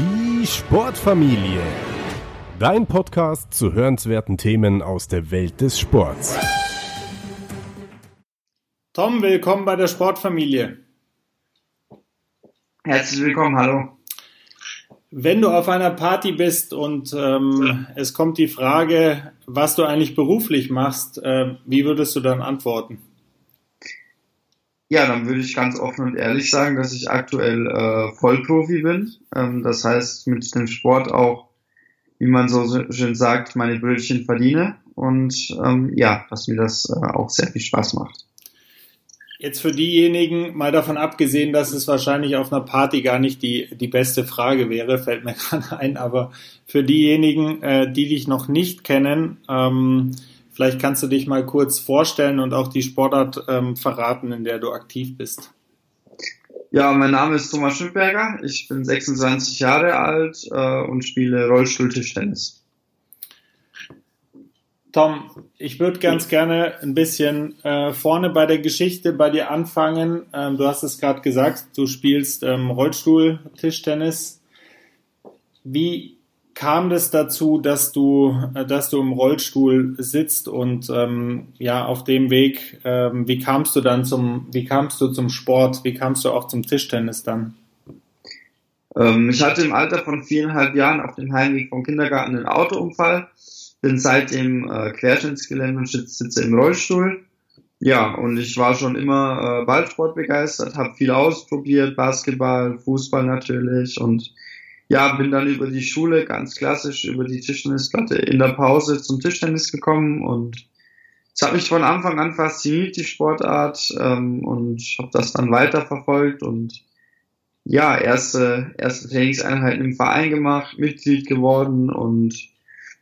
Die Sportfamilie. Dein Podcast zu hörenswerten Themen aus der Welt des Sports. Tom, willkommen bei der Sportfamilie. Herzlich willkommen, hallo. Wenn du auf einer Party bist und ähm, es kommt die Frage, was du eigentlich beruflich machst, äh, wie würdest du dann antworten? Ja, dann würde ich ganz offen und ehrlich sagen, dass ich aktuell äh, Vollprofi bin. Ähm, das heißt, mit dem Sport auch, wie man so schön sagt, meine Brötchen verdiene. Und ähm, ja, dass mir das äh, auch sehr viel Spaß macht. Jetzt für diejenigen, mal davon abgesehen, dass es wahrscheinlich auf einer Party gar nicht die, die beste Frage wäre, fällt mir gerade ein, aber für diejenigen, äh, die dich noch nicht kennen, ähm, Vielleicht kannst du dich mal kurz vorstellen und auch die Sportart ähm, verraten, in der du aktiv bist. Ja, mein Name ist Thomas Schönberger. Ich bin 26 Jahre alt äh, und spiele Rollstuhltischtennis. Tom, ich würde ganz gerne ein bisschen äh, vorne bei der Geschichte bei dir anfangen. Ähm, du hast es gerade gesagt, du spielst ähm, Rollstuhl-Tischtennis. Wie kam das dazu, dass du, äh, dass du im Rollstuhl sitzt und ähm, ja auf dem Weg, ähm, wie kamst du dann zum, wie kamst du zum Sport, wie kamst du auch zum Tischtennis dann? Ähm, ich hatte im Alter von viereinhalb Jahren auf dem Heimweg vom Kindergarten einen Autounfall, bin seitdem äh, querschnittsgelähmt und sitze im Rollstuhl. Ja, und ich war schon immer äh, Ballsport begeistert, habe viel ausprobiert, Basketball, Fußball natürlich und ja, bin dann über die Schule ganz klassisch über die Tischtennisplatte in der Pause zum Tischtennis gekommen und es hat mich von Anfang an fasziniert, die Sportart, ähm, und habe das dann weiterverfolgt und ja, erste, erste Trainingseinheiten im Verein gemacht, Mitglied geworden und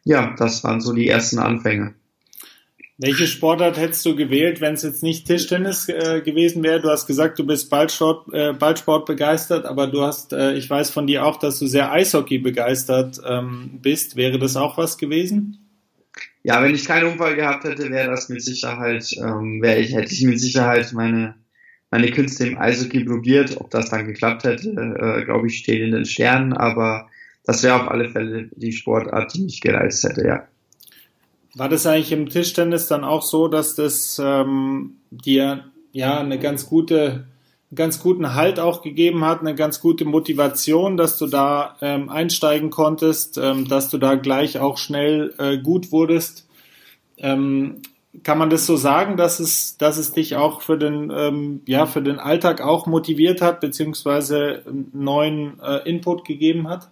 ja, das waren so die ersten Anfänge. Welche Sportart hättest du gewählt, wenn es jetzt nicht Tischtennis äh, gewesen wäre? Du hast gesagt, du bist Ballsport, äh, Ballsport begeistert, aber du hast, äh, ich weiß von dir auch, dass du sehr Eishockey begeistert ähm, bist. Wäre das auch was gewesen? Ja, wenn ich keinen Unfall gehabt hätte, wäre das mit Sicherheit, ähm, wäre ich, hätte ich mit Sicherheit meine, meine Künste im Eishockey probiert. Ob das dann geklappt hätte, äh, glaube ich, steht in den Sternen, aber das wäre auf alle Fälle die Sportart, die mich gereizt hätte, ja. War das eigentlich im Tischtennis dann auch so, dass das ähm, dir ja eine ganz gute, einen ganz guten Halt auch gegeben hat, eine ganz gute Motivation, dass du da ähm, einsteigen konntest, ähm, dass du da gleich auch schnell äh, gut wurdest? Ähm, kann man das so sagen, dass es, dass es dich auch für den, ähm, ja, für den Alltag auch motiviert hat, beziehungsweise neuen äh, Input gegeben hat?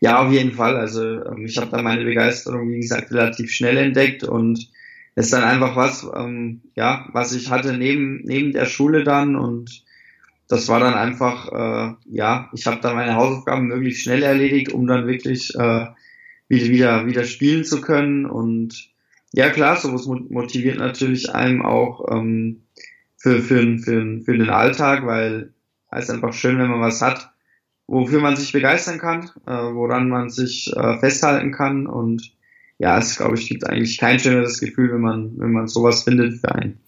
Ja, auf jeden Fall. Also ähm, ich habe da meine Begeisterung, wie gesagt, relativ schnell entdeckt und es ist dann einfach was, ähm, ja, was ich hatte neben neben der Schule dann und das war dann einfach, äh, ja, ich habe dann meine Hausaufgaben möglichst schnell erledigt, um dann wirklich äh, wieder wieder wieder spielen zu können und ja klar, sowas motiviert natürlich einem auch ähm, für, für, für, für den Alltag, weil es ist einfach schön, wenn man was hat, wofür man sich begeistern kann, äh, woran man sich äh, festhalten kann und ja, es glaube ich gibt eigentlich kein schöneres Gefühl, wenn man wenn man sowas findet für einen.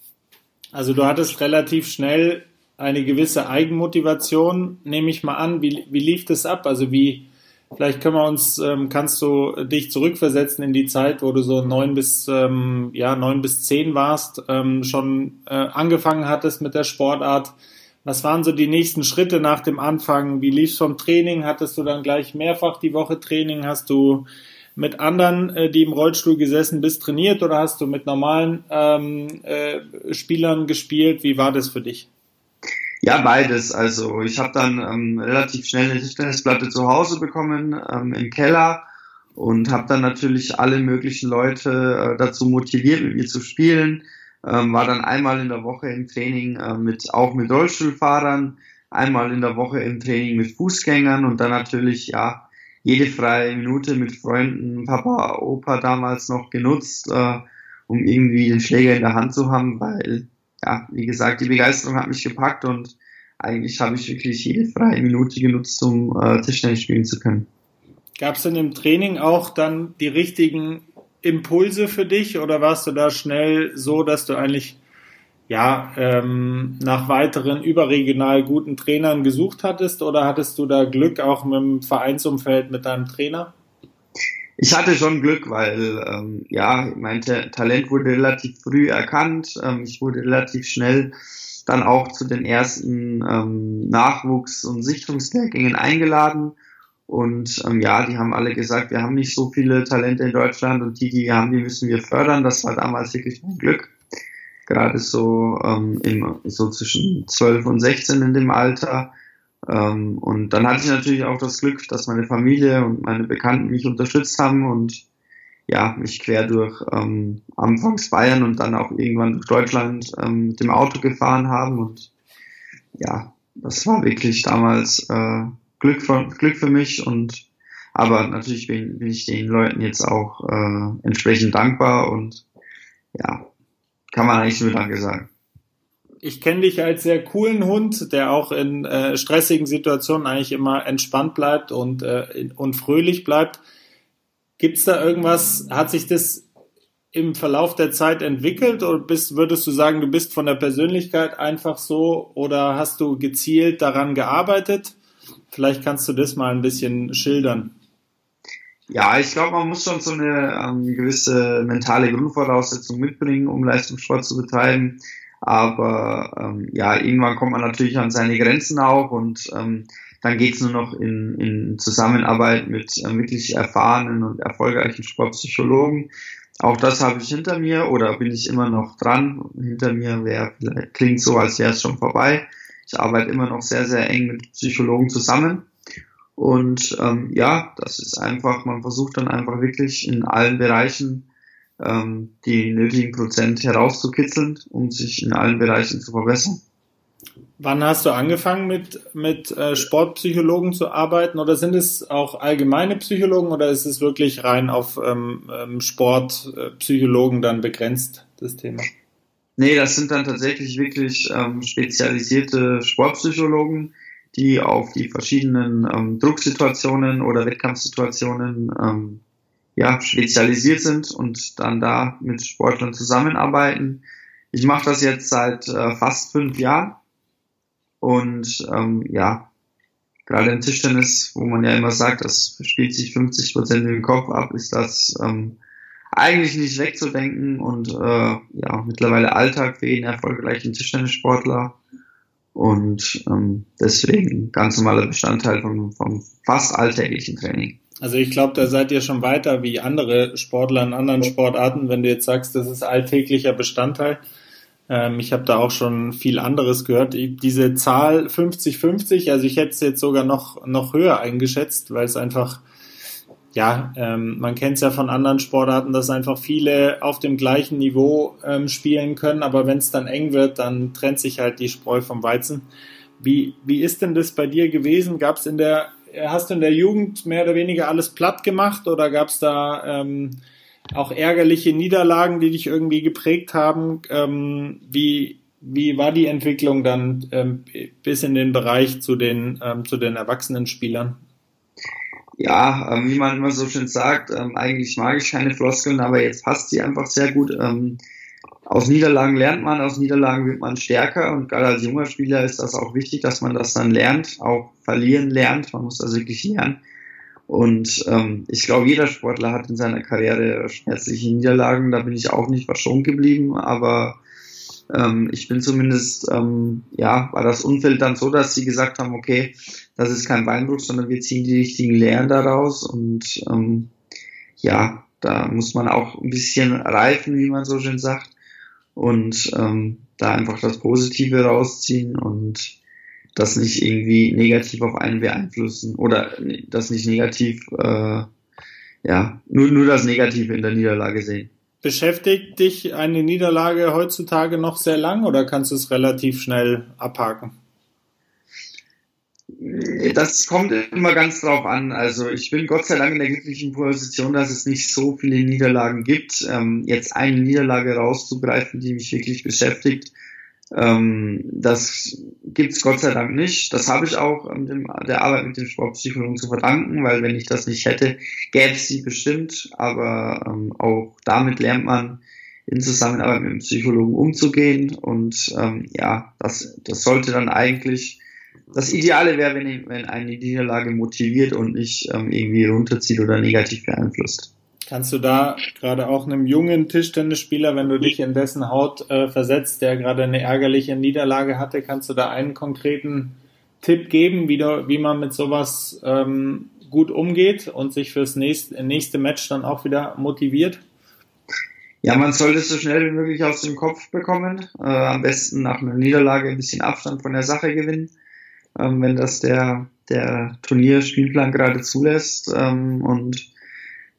Also du hattest relativ schnell eine gewisse Eigenmotivation, nehme ich mal an. Wie, wie lief das ab? Also wie vielleicht können wir uns ähm, kannst du dich zurückversetzen in die Zeit, wo du so neun bis ähm, ja neun bis zehn warst, ähm, schon äh, angefangen hattest mit der Sportart was waren so die nächsten Schritte nach dem Anfang? Wie lief's vom Training? Hattest du dann gleich mehrfach die Woche Training? Hast du mit anderen, äh, die im Rollstuhl gesessen bist, trainiert oder hast du mit normalen ähm, äh, Spielern gespielt? Wie war das für dich? Ja, beides. Also ich habe dann ähm, relativ schnell eine Tischtennisplatte zu Hause bekommen ähm, im Keller und habe dann natürlich alle möglichen Leute äh, dazu motiviert, mit mir zu spielen ähm, war dann einmal in der Woche im Training äh, mit auch mit Rollstuhlfahrern, einmal in der Woche im Training mit Fußgängern und dann natürlich ja jede freie Minute mit Freunden, Papa, Opa damals noch genutzt, äh, um irgendwie den Schläger in der Hand zu haben, weil ja, wie gesagt, die Begeisterung hat mich gepackt und eigentlich habe ich wirklich jede freie Minute genutzt, um äh, Tischtennis spielen zu können. Gab es denn im Training auch dann die richtigen Impulse für dich oder warst du da schnell so, dass du eigentlich ja, ähm, nach weiteren überregional guten Trainern gesucht hattest oder hattest du da Glück auch mit dem Vereinsumfeld mit deinem Trainer? Ich hatte schon Glück, weil ähm, ja, mein Talent wurde relativ früh erkannt. Ähm, ich wurde relativ schnell dann auch zu den ersten ähm, Nachwuchs- und Sichtungslehrgängen eingeladen. Und ähm, ja, die haben alle gesagt, wir haben nicht so viele Talente in Deutschland und die, die wir haben, die müssen wir fördern. Das war damals wirklich mein Glück. Gerade so, ähm, im, so zwischen 12 und 16 in dem Alter. Ähm, und dann hatte ich natürlich auch das Glück, dass meine Familie und meine Bekannten mich unterstützt haben und ja, mich quer durch ähm, anfangs Bayern und dann auch irgendwann durch Deutschland ähm, mit dem Auto gefahren haben. Und ja, das war wirklich damals äh, Glück, für, Glück für mich und aber natürlich bin, bin ich den Leuten jetzt auch äh, entsprechend dankbar und ja, kann man eigentlich nur Danke sagen. Ich kenne dich als sehr coolen Hund, der auch in äh, stressigen Situationen eigentlich immer entspannt bleibt und, äh, und fröhlich bleibt. Gibt es da irgendwas, hat sich das im Verlauf der Zeit entwickelt oder bist, würdest du sagen, du bist von der Persönlichkeit einfach so oder hast du gezielt daran gearbeitet? Vielleicht kannst du das mal ein bisschen schildern. Ja, ich glaube, man muss schon so eine ähm, gewisse mentale Grundvoraussetzung mitbringen, um Leistungssport zu betreiben. Aber ähm, ja, irgendwann kommt man natürlich an seine Grenzen auch und ähm, dann geht's nur noch in, in Zusammenarbeit mit äh, wirklich erfahrenen und erfolgreichen Sportpsychologen. Auch das habe ich hinter mir oder bin ich immer noch dran. Hinter mir wäre klingt so, als wäre es schon vorbei. Ich arbeite immer noch sehr, sehr eng mit Psychologen zusammen. Und ähm, ja, das ist einfach, man versucht dann einfach wirklich in allen Bereichen ähm, die nötigen Prozent herauszukitzeln, um sich in allen Bereichen zu verbessern. Wann hast du angefangen mit, mit äh, Sportpsychologen zu arbeiten oder sind es auch allgemeine Psychologen oder ist es wirklich rein auf ähm, ähm, Sportpsychologen dann begrenzt, das Thema? Nee, das sind dann tatsächlich wirklich ähm, spezialisierte Sportpsychologen, die auf die verschiedenen ähm, Drucksituationen oder Wettkampfsituationen ähm, ja, spezialisiert sind und dann da mit Sportlern zusammenarbeiten. Ich mache das jetzt seit äh, fast fünf Jahren und ähm, ja, gerade im Tischtennis, wo man ja immer sagt, das spielt sich 50 Prozent im Kopf ab, ist das ähm, eigentlich nicht wegzudenken und äh, ja, mittlerweile Alltag für jeden erfolgreichen Tischtennissportler und ähm, deswegen ganz normaler Bestandteil vom, vom fast alltäglichen Training. Also ich glaube, da seid ihr schon weiter wie andere Sportler in anderen Sportarten, wenn du jetzt sagst, das ist alltäglicher Bestandteil. Ähm, ich habe da auch schon viel anderes gehört. Diese Zahl 50-50, also ich hätte es jetzt sogar noch, noch höher eingeschätzt, weil es einfach, ja, ähm, man kennt es ja von anderen Sportarten, dass einfach viele auf dem gleichen Niveau ähm, spielen können, aber wenn es dann eng wird, dann trennt sich halt die Spreu vom Weizen. Wie, wie ist denn das bei dir gewesen? Gab es in der, hast du in der Jugend mehr oder weniger alles platt gemacht oder gab es da ähm, auch ärgerliche Niederlagen, die dich irgendwie geprägt haben. Ähm, wie, wie war die Entwicklung dann ähm, bis in den Bereich zu den, ähm, zu den erwachsenen Spielern? Ja, ähm, wie man immer so schön sagt, ähm, eigentlich mag ich keine Floskeln, aber jetzt passt sie einfach sehr gut. Ähm, aus Niederlagen lernt man, aus Niederlagen wird man stärker und gerade als junger Spieler ist das auch wichtig, dass man das dann lernt, auch verlieren lernt. Man muss das wirklich lernen. Und ähm, ich glaube, jeder Sportler hat in seiner Karriere schmerzliche Niederlagen. Da bin ich auch nicht verschont geblieben, aber ähm, ich bin zumindest, ähm, ja, war das Umfeld dann so, dass sie gesagt haben, okay, das ist kein Beinbruch, sondern wir ziehen die richtigen Lehren daraus. Und ähm, ja, da muss man auch ein bisschen reifen, wie man so schön sagt, und ähm, da einfach das Positive rausziehen und das nicht irgendwie negativ auf einen beeinflussen oder das nicht negativ, äh, ja, nur, nur das Negative in der Niederlage sehen. Beschäftigt dich eine Niederlage heutzutage noch sehr lang oder kannst du es relativ schnell abhaken? Das kommt immer ganz drauf an. Also ich bin Gott sei Dank in der glücklichen Position, dass es nicht so viele Niederlagen gibt. Ähm, jetzt eine Niederlage rauszugreifen, die mich wirklich beschäftigt, ähm, das gibt's Gott sei Dank nicht. Das habe ich auch dem, der Arbeit mit den Sportpsychologen zu verdanken, weil wenn ich das nicht hätte, gäbe es sie bestimmt. Aber ähm, auch damit lernt man, in Zusammenarbeit mit dem Psychologen umzugehen. Und ähm, ja, das, das sollte dann eigentlich das Ideale wäre, wenn, wenn eine Niederlage motiviert und nicht ähm, irgendwie runterzieht oder negativ beeinflusst. Kannst du da gerade auch einem jungen Tischtennisspieler, wenn du dich in dessen Haut äh, versetzt, der gerade eine ärgerliche Niederlage hatte, kannst du da einen konkreten Tipp geben, wie, du, wie man mit sowas ähm, gut umgeht und sich fürs nächste, nächste Match dann auch wieder motiviert? Ja, man sollte es so schnell wie möglich aus dem Kopf bekommen. Äh, am besten nach einer Niederlage ein bisschen Abstand von der Sache gewinnen, ähm, wenn das der, der Turnierspielplan gerade zulässt. Ähm, und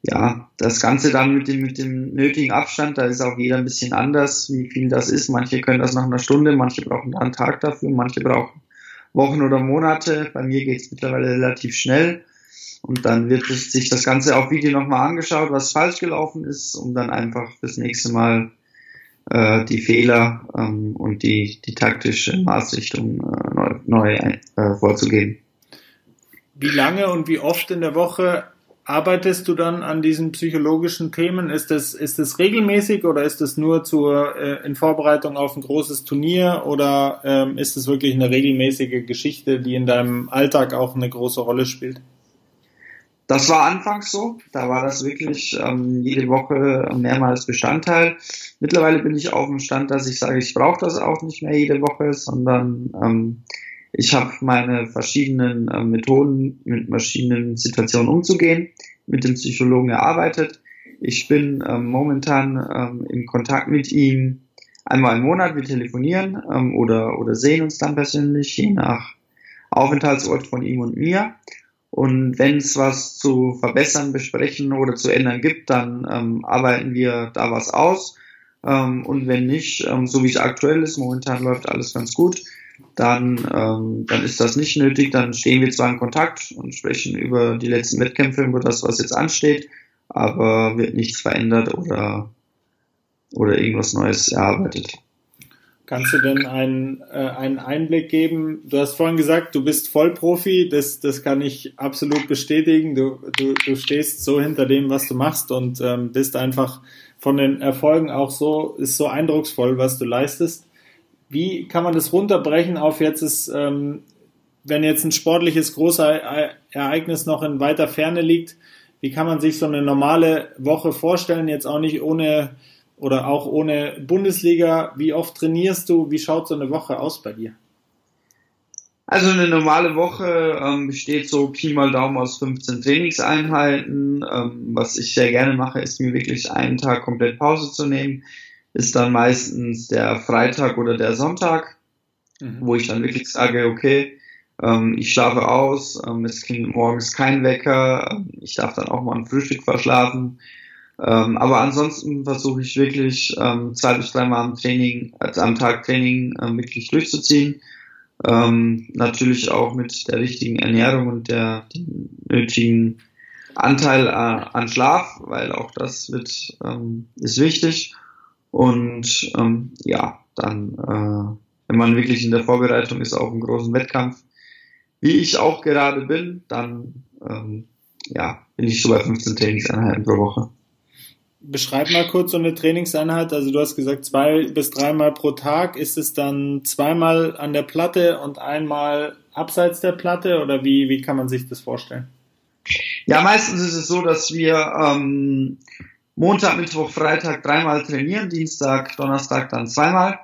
ja, das Ganze dann mit dem, mit dem nötigen Abstand, da ist auch jeder ein bisschen anders, wie viel das ist. Manche können das nach einer Stunde, manche brauchen einen Tag dafür, manche brauchen Wochen oder Monate. Bei mir geht es mittlerweile relativ schnell. Und dann wird sich das Ganze auf Video nochmal angeschaut, was falsch gelaufen ist, um dann einfach fürs nächste Mal äh, die Fehler ähm, und die, die taktische Maßrichtung äh, neu, neu äh, vorzugeben. Wie lange und wie oft in der Woche arbeitest du dann an diesen psychologischen Themen? Ist das, ist das regelmäßig oder ist das nur zur, äh, in Vorbereitung auf ein großes Turnier oder ähm, ist es wirklich eine regelmäßige Geschichte, die in deinem Alltag auch eine große Rolle spielt? Das war anfangs so. Da war das wirklich ähm, jede Woche mehrmals Bestandteil. Mittlerweile bin ich auf dem Stand, dass ich sage, ich brauche das auch nicht mehr jede Woche, sondern ähm, ich habe meine verschiedenen äh, Methoden, mit verschiedenen Situationen umzugehen, mit dem Psychologen erarbeitet. Ich bin ähm, momentan ähm, in Kontakt mit ihm einmal im Monat. Wir telefonieren ähm, oder, oder sehen uns dann persönlich, je nach Aufenthaltsort von ihm und mir. Und wenn es was zu verbessern, besprechen oder zu ändern gibt, dann ähm, arbeiten wir da was aus. Ähm, und wenn nicht, ähm, so wie es aktuell ist, momentan läuft alles ganz gut, dann, ähm, dann ist das nicht nötig. Dann stehen wir zwar in Kontakt und sprechen über die letzten Wettkämpfe, über das, was jetzt ansteht, aber wird nichts verändert oder, oder irgendwas Neues erarbeitet. Kannst du denn einen, äh, einen Einblick geben? Du hast vorhin gesagt, du bist Vollprofi, das, das kann ich absolut bestätigen. Du, du, du stehst so hinter dem, was du machst und ähm, bist einfach von den Erfolgen auch so, ist so eindrucksvoll, was du leistest. Wie kann man das runterbrechen auf jetzt ist, ähm, wenn jetzt ein sportliches großer Ereignis noch in weiter Ferne liegt, wie kann man sich so eine normale Woche vorstellen, jetzt auch nicht ohne oder auch ohne Bundesliga? Wie oft trainierst du? Wie schaut so eine Woche aus bei dir? Also eine normale Woche ähm, besteht so Pi mal Daumen aus 15 Trainingseinheiten. Ähm, was ich sehr gerne mache, ist mir wirklich einen Tag komplett Pause zu nehmen. Ist dann meistens der Freitag oder der Sonntag, mhm. wo ich dann wirklich sage, okay, ähm, ich schlafe aus, ähm, es klingt morgens kein Wecker, ähm, ich darf dann auch mal ein Frühstück verschlafen. Ähm, aber ansonsten versuche ich wirklich ähm, zwei bis dreimal am Training, also am Tag Training ähm, wirklich durchzuziehen. Natürlich auch mit der richtigen Ernährung und der dem nötigen Anteil äh, an Schlaf, weil auch das wird ist wichtig. Und ähm, ja, dann, äh, wenn man wirklich in der Vorbereitung ist auf einen großen Wettkampf, wie ich auch gerade bin, dann ähm, ja, bin ich so bei 15 Trainingseinheiten pro Woche. Beschreib mal kurz so eine Trainingseinheit. Also du hast gesagt zwei bis dreimal pro Tag. Ist es dann zweimal an der Platte und einmal abseits der Platte oder wie, wie kann man sich das vorstellen? Ja, meistens ist es so, dass wir ähm, Montag, Mittwoch, Freitag dreimal trainieren, Dienstag, Donnerstag dann zweimal.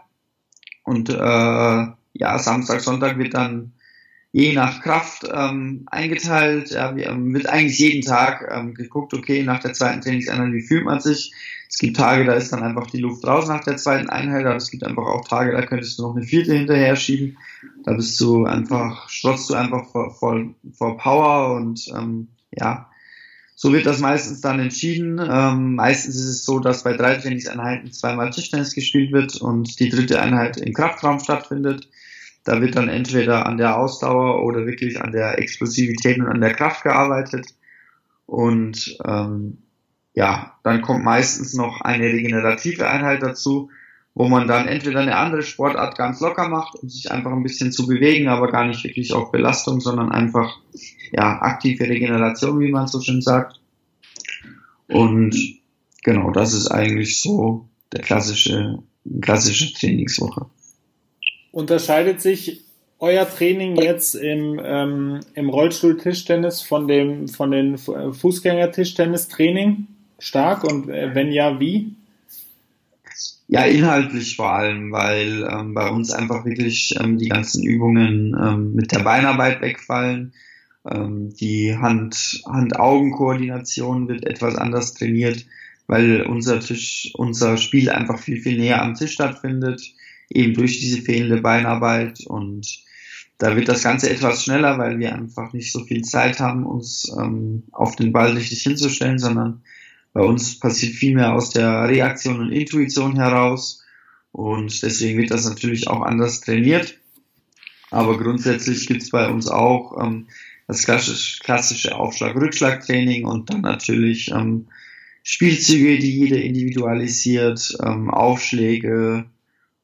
Und äh, ja, Samstag, Sonntag wird dann je nach Kraft ähm, eingeteilt. Ja, wir, ähm, wird eigentlich jeden Tag ähm, geguckt, okay, nach der zweiten Trainingseinheit, wie fühlt man sich? Es gibt Tage, da ist dann einfach die Luft raus nach der zweiten Einheit, aber es gibt einfach auch Tage, da könntest du noch eine vierte hinterher schieben. Da bist du einfach, strotzt du einfach vor, vor, vor Power und ähm, ja, so wird das meistens dann entschieden. Ähm, meistens ist es so, dass bei drei Trainingseinheiten zweimal Tischtennis gespielt wird und die dritte Einheit im Kraftraum stattfindet. Da wird dann entweder an der Ausdauer oder wirklich an der Explosivität und an der Kraft gearbeitet. Und ähm, ja, dann kommt meistens noch eine regenerative Einheit dazu, wo man dann entweder eine andere Sportart ganz locker macht, um sich einfach ein bisschen zu bewegen, aber gar nicht wirklich auf Belastung, sondern einfach ja aktive Regeneration, wie man so schön sagt. Und genau, das ist eigentlich so der klassische, klassische Trainingswoche. Unterscheidet sich euer Training jetzt im, ähm, im Rollstuhl-Tischtennis von dem von den Fußgänger-Tischtennis-Training stark und äh, wenn ja, wie? Ja, inhaltlich vor allem, weil ähm, bei uns einfach wirklich ähm, die ganzen Übungen ähm, mit der Beinarbeit wegfallen. Ähm, die Hand, Hand-Augen-Koordination wird etwas anders trainiert, weil unser Tisch, unser Spiel einfach viel, viel näher am Tisch stattfindet, eben durch diese fehlende Beinarbeit und da wird das Ganze etwas schneller, weil wir einfach nicht so viel Zeit haben, uns ähm, auf den Ball richtig hinzustellen, sondern bei uns passiert viel mehr aus der Reaktion und Intuition heraus und deswegen wird das natürlich auch anders trainiert. Aber grundsätzlich gibt es bei uns auch ähm, das klassische, Aufschlag-Rückschlag-Training und dann natürlich ähm, Spielzüge, die jeder individualisiert, ähm, Aufschläge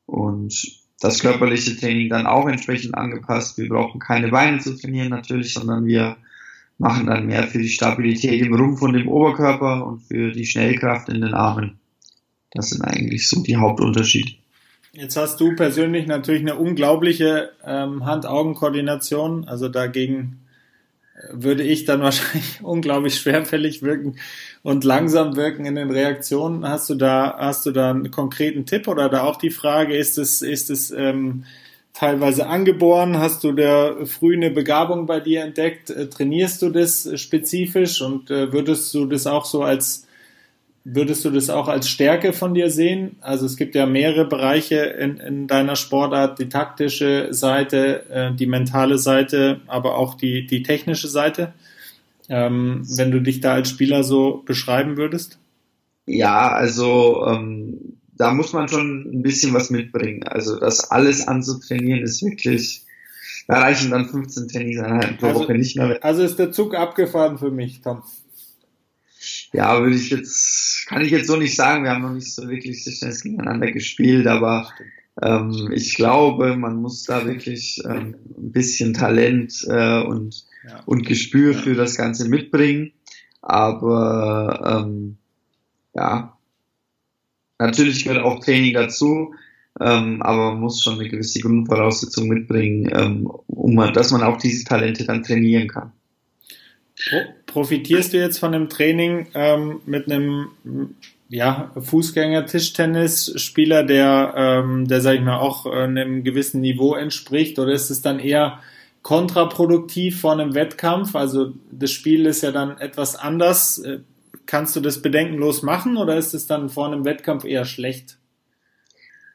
und das körperliche Training dann auch entsprechend angepasst. Wir brauchen keine Beine zu trainieren natürlich, sondern wir machen dann mehr für die Stabilität im Rumpf und im Oberkörper und für die Schnellkraft in den Armen. Das sind eigentlich so die Hauptunterschiede. Jetzt hast du persönlich natürlich eine unglaubliche ähm, Hand-Augen-Koordination. Also dagegen äh, würde ich dann wahrscheinlich unglaublich schwerfällig wirken und langsam wirken in den Reaktionen. Hast du da, hast du da einen konkreten Tipp oder da auch die Frage, ist es, ist es ähm, teilweise angeboren? Hast du da früh eine Begabung bei dir entdeckt? Äh, trainierst du das spezifisch und äh, würdest du das auch so als Würdest du das auch als Stärke von dir sehen? Also es gibt ja mehrere Bereiche in, in deiner Sportart, die taktische Seite, äh, die mentale Seite, aber auch die, die technische Seite. Ähm, wenn du dich da als Spieler so beschreiben würdest? Ja, also ähm, da muss man schon ein bisschen was mitbringen. Also das alles anzutrainieren ist wirklich, da reichen dann 15 Trainingseinheiten pro also, Woche nicht mehr. Also ist der Zug abgefahren für mich, Tom. Ja, würde ich jetzt, kann ich jetzt so nicht sagen. Wir haben noch nicht so wirklich Tischtennis gegeneinander gespielt, aber ähm, ich glaube, man muss da wirklich ähm, ein bisschen Talent äh, und, ja. und Gespür für das Ganze mitbringen. Aber ähm, ja, Natürlich gehört auch Training dazu, ähm, aber man muss schon eine gewisse Grundvoraussetzung mitbringen, ähm, um dass man auch diese Talente dann trainieren kann. Profitierst du jetzt von dem Training ähm, mit einem ja, Fußgänger-Tischtennis-Spieler, der, ähm, der, sag ich mal, auch äh, einem gewissen Niveau entspricht, oder ist es dann eher kontraproduktiv vor einem Wettkampf? Also das Spiel ist ja dann etwas anders. Kannst du das bedenkenlos machen oder ist es dann vor einem Wettkampf eher schlecht?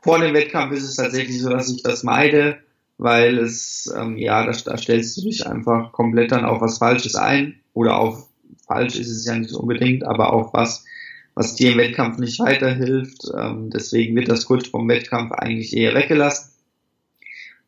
Vor einem Wettkampf ist es tatsächlich so, dass ich das meide, weil es, ähm, ja, da, da stellst du dich einfach komplett dann auf was Falsches ein oder auf falsch ist es ja nicht unbedingt, aber auf was, was dir im Wettkampf nicht weiterhilft. Ähm, deswegen wird das kurz vom Wettkampf eigentlich eher weggelassen.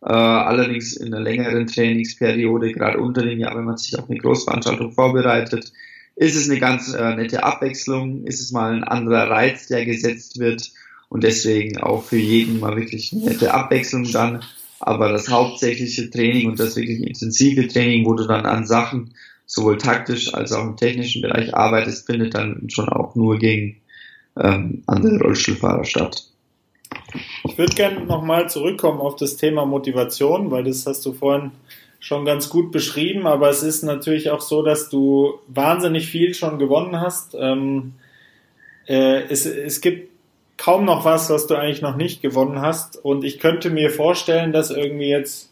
Äh, allerdings in einer längeren Trainingsperiode, gerade unter dem Jahr, wenn man sich auf eine Großveranstaltung vorbereitet, ist es eine ganz äh, nette Abwechslung, ist es mal ein anderer Reiz, der gesetzt wird und deswegen auch für jeden mal wirklich eine nette Abwechslung dann. Aber das hauptsächliche Training und das wirklich intensive Training, wo du dann an Sachen sowohl taktisch als auch im technischen Bereich arbeitest, findet dann schon auch nur gegen ähm, andere Rollstuhlfahrer statt. Ich würde gerne nochmal zurückkommen auf das Thema Motivation, weil das hast du vorhin schon ganz gut beschrieben, aber es ist natürlich auch so, dass du wahnsinnig viel schon gewonnen hast. Ähm, äh, es, es gibt kaum noch was, was du eigentlich noch nicht gewonnen hast. Und ich könnte mir vorstellen, dass irgendwie jetzt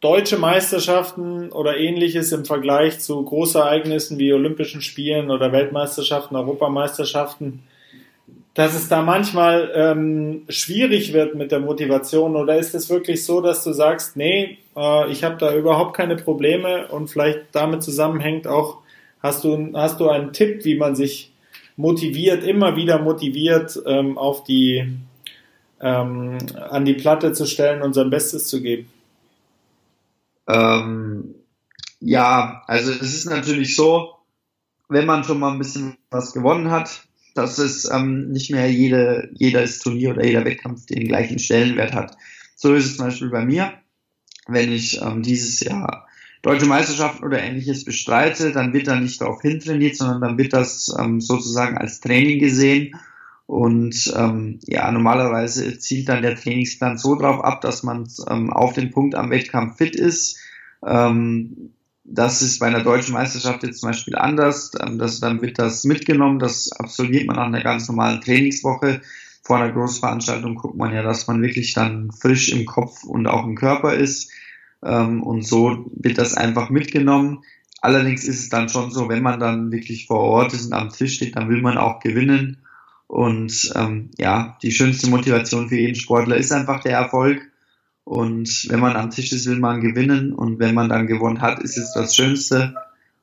deutsche Meisterschaften oder ähnliches im Vergleich zu Großereignissen wie Olympischen Spielen oder Weltmeisterschaften, Europameisterschaften dass es da manchmal ähm, schwierig wird mit der Motivation oder ist es wirklich so, dass du sagst, nee, äh, ich habe da überhaupt keine Probleme und vielleicht damit zusammenhängt auch, hast du, hast du einen Tipp, wie man sich motiviert, immer wieder motiviert, ähm, auf die, ähm, an die Platte zu stellen und sein Bestes zu geben? Ähm, ja, also es ist natürlich so, wenn man schon mal ein bisschen was gewonnen hat, dass es ähm, nicht mehr jede, jedes Turnier oder jeder Wettkampf den gleichen Stellenwert hat. So ist es zum Beispiel bei mir. Wenn ich ähm, dieses Jahr deutsche Meisterschaften oder ähnliches bestreite, dann wird da nicht darauf hintrainiert, sondern dann wird das ähm, sozusagen als Training gesehen Und ähm, ja, normalerweise zielt dann der Trainingsplan so drauf ab, dass man ähm, auf den Punkt am Wettkampf fit ist. Ähm, das ist bei einer deutschen Meisterschaft jetzt zum Beispiel anders. Ähm, das, dann wird das mitgenommen, das absolviert man nach einer ganz normalen Trainingswoche. Vor einer Großveranstaltung guckt man ja, dass man wirklich dann frisch im Kopf und auch im Körper ist. Ähm, und so wird das einfach mitgenommen. Allerdings ist es dann schon so, wenn man dann wirklich vor Ort ist und am Tisch steht, dann will man auch gewinnen. Und ähm, ja, die schönste Motivation für jeden Sportler ist einfach der Erfolg. Und wenn man am Tisch ist, will man gewinnen. Und wenn man dann gewonnen hat, ist es das Schönste.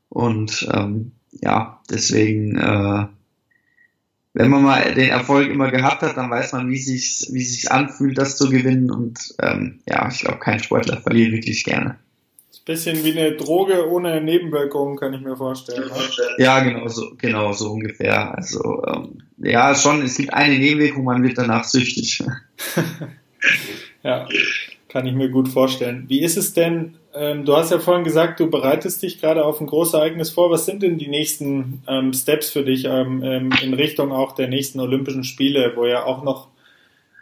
Und ähm, ja, deswegen, äh, wenn man mal den Erfolg immer gehabt hat, dann weiß man, wie sich wie sich anfühlt, das zu gewinnen. Und ähm, ja, ich glaube, kein Sportler verliert wirklich gerne. Bisschen wie eine Droge ohne Nebenwirkungen, kann ich mir vorstellen. Ja, genau so, genau so ungefähr. Also ähm, ja, schon, es gibt eine Nebenwirkung, man wird danach süchtig. ja, kann ich mir gut vorstellen. Wie ist es denn, ähm, du hast ja vorhin gesagt, du bereitest dich gerade auf ein großes Ereignis vor. Was sind denn die nächsten ähm, Steps für dich ähm, ähm, in Richtung auch der nächsten Olympischen Spiele, wo ja auch noch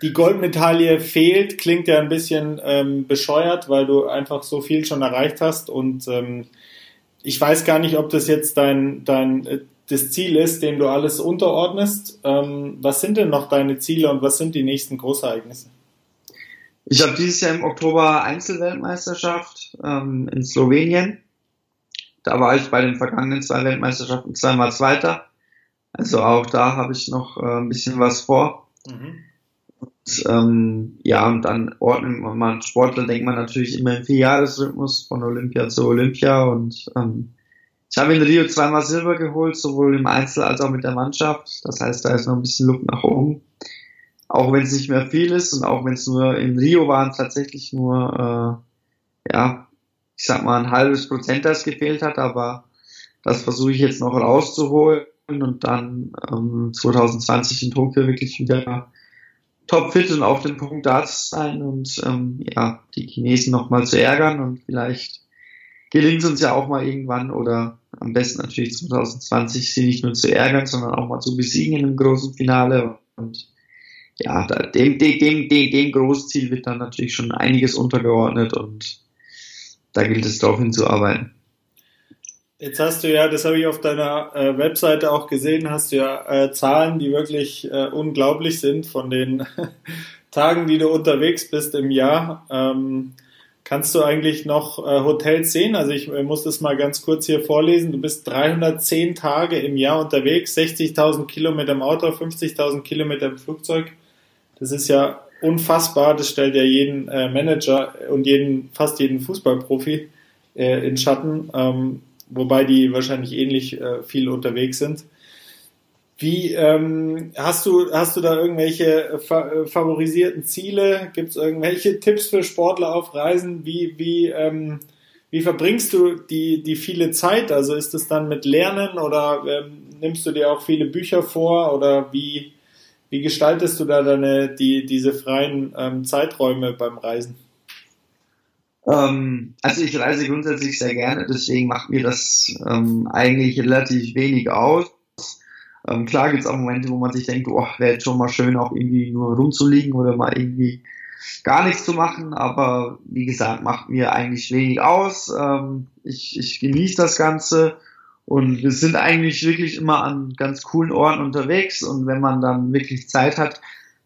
die Goldmedaille fehlt, klingt ja ein bisschen ähm, bescheuert, weil du einfach so viel schon erreicht hast und ähm, ich weiß gar nicht, ob das jetzt dein, dein äh, das Ziel ist, dem du alles unterordnest. Was sind denn noch deine Ziele und was sind die nächsten Großereignisse? Ich habe dieses Jahr im Oktober Einzelweltmeisterschaft ähm, in Slowenien. Da war ich bei den vergangenen zwei Weltmeisterschaften zweimal Zweiter. Also auch da habe ich noch äh, ein bisschen was vor. Mhm. Und, ähm, ja, und dann ordnet man, Sportler denkt man natürlich immer im Vierjahresrhythmus von Olympia zu Olympia und ähm, ich habe in Rio zweimal Silber geholt, sowohl im Einzel als auch mit der Mannschaft. Das heißt, da ist noch ein bisschen Luft nach oben. Auch wenn es nicht mehr viel ist und auch wenn es nur in Rio waren, tatsächlich nur, äh, ja, ich sag mal ein halbes Prozent, das gefehlt hat, aber das versuche ich jetzt noch rauszuholen und dann ähm, 2020 in Tokio wirklich wieder topfit und auf den Punkt da zu sein und ähm, ja, die Chinesen nochmal zu ärgern und vielleicht gelingt es uns ja auch mal irgendwann oder am besten natürlich 2020 sie nicht nur zu ärgern, sondern auch mal zu besiegen in einem großen Finale und ja, dem, dem, dem, dem Großziel wird dann natürlich schon einiges untergeordnet und da gilt es darauf hinzuarbeiten. Jetzt hast du ja, das habe ich auf deiner äh, Webseite auch gesehen, hast du ja äh, Zahlen, die wirklich äh, unglaublich sind von den Tagen, die du unterwegs bist im Jahr. Ähm, kannst du eigentlich noch äh, Hotels sehen? Also ich muss das mal ganz kurz hier vorlesen. Du bist 310 Tage im Jahr unterwegs, 60.000 Kilometer im Auto, 50.000 Kilometer im Flugzeug. Das ist ja unfassbar. Das stellt ja jeden äh, Manager und jeden, fast jeden Fußballprofi äh, in Schatten. Ähm, wobei die wahrscheinlich ähnlich äh, viel unterwegs sind. Wie ähm, hast du hast du da irgendwelche äh, fa äh, favorisierten Ziele? Gibt es irgendwelche Tipps für Sportler auf Reisen? Wie wie ähm, wie verbringst du die die viele Zeit? Also ist es dann mit Lernen oder ähm, nimmst du dir auch viele Bücher vor oder wie wie gestaltest du da deine die diese freien ähm, Zeiträume beim Reisen? Ähm, also ich reise grundsätzlich sehr gerne, deswegen macht mir das ähm, eigentlich relativ wenig aus. Ähm, klar gibt es auch Momente, wo man sich denkt, oh, wäre jetzt schon mal schön, auch irgendwie nur rumzuliegen oder mal irgendwie gar nichts zu machen, aber wie gesagt, macht mir eigentlich wenig aus. Ähm, ich, ich genieße das Ganze und wir sind eigentlich wirklich immer an ganz coolen Orten unterwegs und wenn man dann wirklich Zeit hat,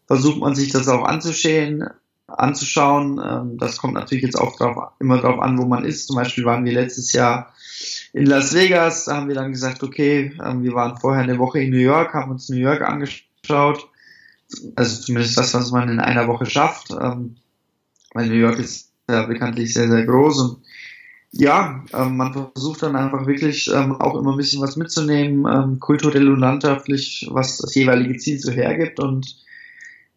versucht man sich das auch anzuschauen anzuschauen. Ähm, das kommt natürlich jetzt auch drauf, immer darauf an, wo man ist. Zum Beispiel waren wir letztes Jahr in Las Vegas. Da haben wir dann gesagt, okay, ähm, wir waren vorher eine Woche in New York, haben uns New York angeschaut. Also zumindest das, was man in einer Woche schafft. Ähm, weil New York ist ja bekanntlich sehr, sehr groß und ja, ähm, man versucht dann einfach wirklich ähm, auch immer ein bisschen was mitzunehmen, ähm, kulturell und landschaftlich, was das jeweilige Ziel so hergibt und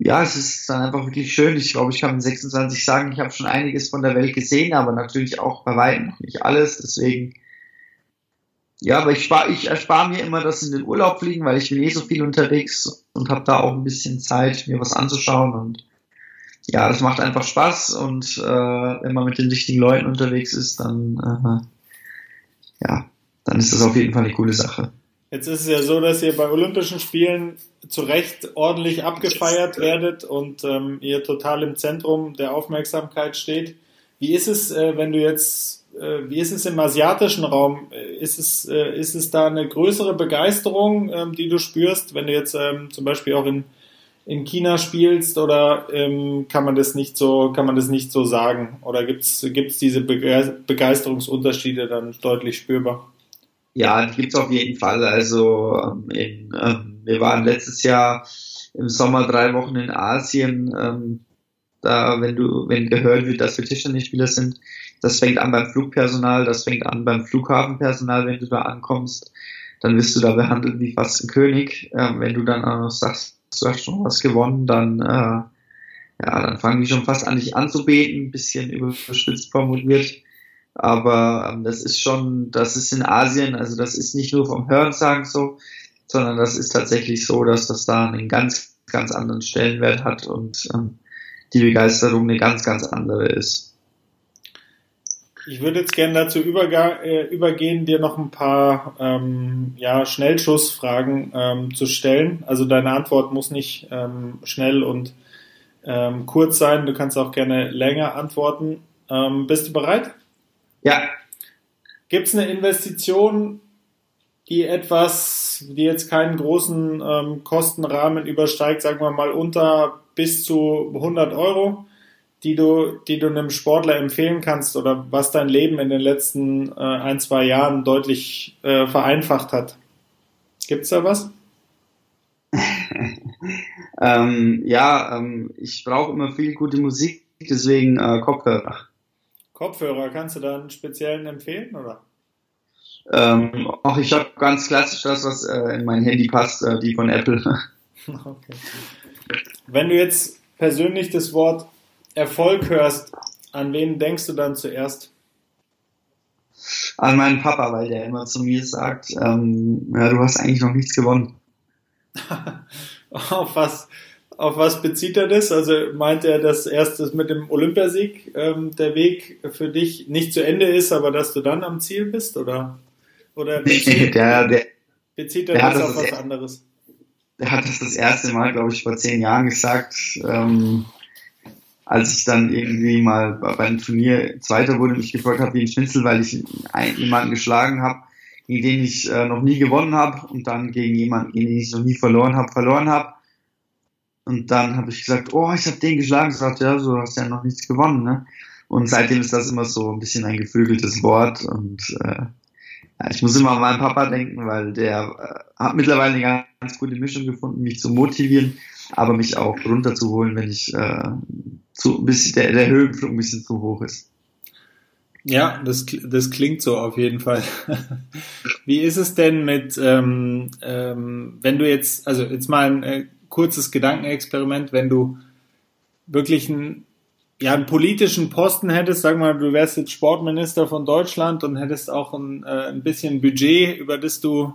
ja, es ist dann einfach wirklich schön. Ich glaube, ich kann in 26 sagen, ich habe schon einiges von der Welt gesehen, aber natürlich auch bei weitem noch nicht alles. Deswegen, ja, aber ich, spar, ich erspare mir immer das in den Urlaub fliegen, weil ich bin eh so viel unterwegs und habe da auch ein bisschen Zeit, mir was anzuschauen. Und ja, das macht einfach Spaß. Und äh, wenn man mit den richtigen Leuten unterwegs ist, dann, äh, ja, dann ist das auf jeden Fall eine coole Sache. Jetzt ist es ja so, dass ihr bei Olympischen Spielen zu Recht ordentlich abgefeiert werdet und ähm, ihr total im Zentrum der Aufmerksamkeit steht. Wie ist es, äh, wenn du jetzt, äh, wie ist es im asiatischen Raum? Ist es, äh, ist es da eine größere Begeisterung, ähm, die du spürst, wenn du jetzt ähm, zum Beispiel auch in, in China spielst oder ähm, kann man das nicht so, kann man das nicht so sagen? Oder gibt's gibt's diese Begeisterungsunterschiede dann deutlich spürbar? Ja, die gibt's auf jeden Fall. Also ähm, in, ähm, wir waren letztes Jahr im Sommer drei Wochen in Asien. Ähm, da, wenn du, wenn gehört wird, dass wir Tischtennisspieler sind, das fängt an beim Flugpersonal, das fängt an beim Flughafenpersonal, wenn du da ankommst, dann wirst du da behandelt wie fast ein König. Ähm, wenn du dann auch noch sagst, du hast schon was gewonnen, dann äh, ja, dann fangen die schon fast an, dich anzubeten, ein bisschen überspitzt formuliert. Aber ähm, das ist schon, das ist in Asien, also das ist nicht nur vom Hörensagen so, sondern das ist tatsächlich so, dass das da einen ganz, ganz anderen Stellenwert hat und ähm, die Begeisterung eine ganz, ganz andere ist. Ich würde jetzt gerne dazu äh, übergehen, dir noch ein paar ähm, ja, Schnellschussfragen ähm, zu stellen. Also deine Antwort muss nicht ähm, schnell und ähm, kurz sein. Du kannst auch gerne länger antworten. Ähm, bist du bereit? Ja. Gibt es eine Investition, die etwas, die jetzt keinen großen ähm, Kostenrahmen übersteigt, sagen wir mal unter bis zu 100 Euro, die du, die du einem Sportler empfehlen kannst oder was dein Leben in den letzten äh, ein, zwei Jahren deutlich äh, vereinfacht hat? Gibt's da was? ähm, ja, ähm, ich brauche immer viel gute Musik, deswegen äh, Kopfhörer. Kopfhörer, kannst du da einen speziellen empfehlen, oder? Ähm, auch ich habe ganz klassisch das, was äh, in mein Handy passt, äh, die von Apple. okay. Wenn du jetzt persönlich das Wort Erfolg hörst, an wen denkst du dann zuerst? An meinen Papa, weil der immer zu mir sagt, ähm, ja, du hast eigentlich noch nichts gewonnen. Auf was? Auf was bezieht er das? Also meint er, dass erst das mit dem Olympiasieg ähm, der Weg für dich nicht zu Ende ist, aber dass du dann am Ziel bist? Oder, oder bezieht, der, der, bezieht er das auf was anderes? Der hat das das erste Mal, glaube ich, vor zehn Jahren gesagt, ähm, als ich dann irgendwie mal beim Turnier Zweiter wurde, mich gefreut habe wie ein Schnitzel, weil ich jemanden geschlagen habe, gegen den ich äh, noch nie gewonnen habe und dann gegen jemanden, gegen den ich noch nie verloren habe, verloren habe und dann habe ich gesagt, oh, ich habe den geschlagen. Sagt, ja, so hast ja noch nichts gewonnen, ne? Und seitdem ist das immer so ein bisschen ein geflügeltes Wort. Und äh, ich muss immer an meinen Papa denken, weil der äh, hat mittlerweile eine ganz gute Mischung gefunden, mich zu motivieren, aber mich auch runterzuholen, wenn ich äh, zu, ein bisschen, der, der Höhenflug ein bisschen zu hoch ist. Ja, das, das klingt so auf jeden Fall. Wie ist es denn mit, ähm, ähm, wenn du jetzt, also jetzt mal ein äh, kurzes Gedankenexperiment, wenn du wirklich einen, ja, einen politischen Posten hättest, sag mal, du wärst jetzt Sportminister von Deutschland und hättest auch ein, äh, ein bisschen Budget, über das du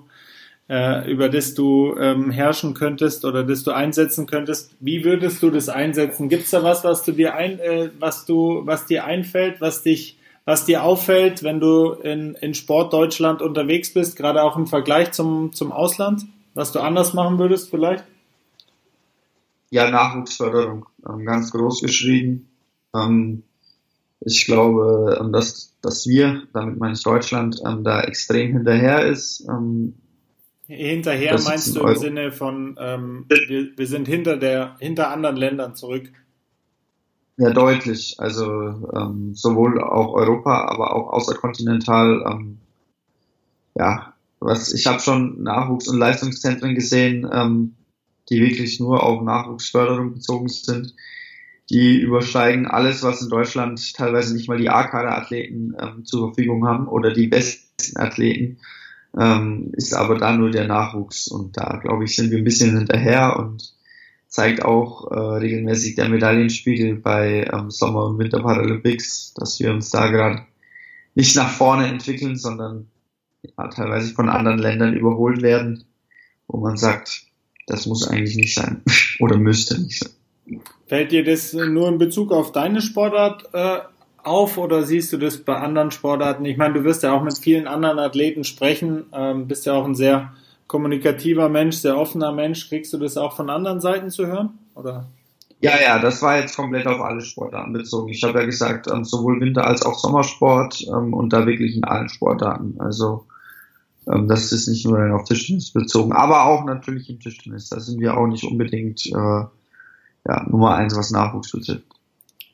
äh, über das du ähm, herrschen könntest oder das du einsetzen könntest. Wie würdest du das einsetzen? Gibt es da was, was du dir ein, äh, was du, was dir einfällt, was dich, was dir auffällt, wenn du in, in Sport Deutschland unterwegs bist, gerade auch im Vergleich zum, zum Ausland, was du anders machen würdest vielleicht? ja, Nachwuchsförderung, ähm, ganz groß geschrieben. Ähm, ich glaube, ähm, dass, dass wir, damit meine ich Deutschland, ähm, da extrem hinterher ist. Ähm, hinterher meinst du im Euro. Sinne von, ähm, wir, wir sind hinter der, hinter anderen Ländern zurück. Ja, deutlich. Also ähm, sowohl auch Europa, aber auch außerkontinental. Ähm, ja, was ich habe schon Nachwuchs- und Leistungszentren gesehen, die wirklich nur auf Nachwuchsförderung bezogen sind. Die übersteigen alles, was in Deutschland teilweise nicht mal die A-Kader-Athleten ähm, zur Verfügung haben oder die besten Athleten, ähm, ist aber da nur der Nachwuchs. Und da, glaube ich, sind wir ein bisschen hinterher und zeigt auch äh, regelmäßig der Medaillenspiegel bei ähm, Sommer- und Winterparalympics, dass wir uns da gerade nicht nach vorne entwickeln, sondern ja, teilweise von anderen Ländern überholt werden, wo man sagt, das muss eigentlich nicht sein oder müsste nicht sein. Fällt dir das nur in Bezug auf deine Sportart äh, auf oder siehst du das bei anderen Sportarten? Ich meine, du wirst ja auch mit vielen anderen Athleten sprechen, ähm, bist ja auch ein sehr kommunikativer Mensch, sehr offener Mensch. Kriegst du das auch von anderen Seiten zu hören? Oder? Ja, ja, das war jetzt komplett auf alle Sportarten bezogen. Ich habe ja gesagt, ähm, sowohl Winter- als auch Sommersport ähm, und da wirklich in allen Sportarten. Also ähm, das ist nicht nur auf Tischtennis bezogen, aber auch natürlich im Tischtennis. Da sind wir auch nicht unbedingt äh, ja, Nummer eins, was Nachwuchs betrifft.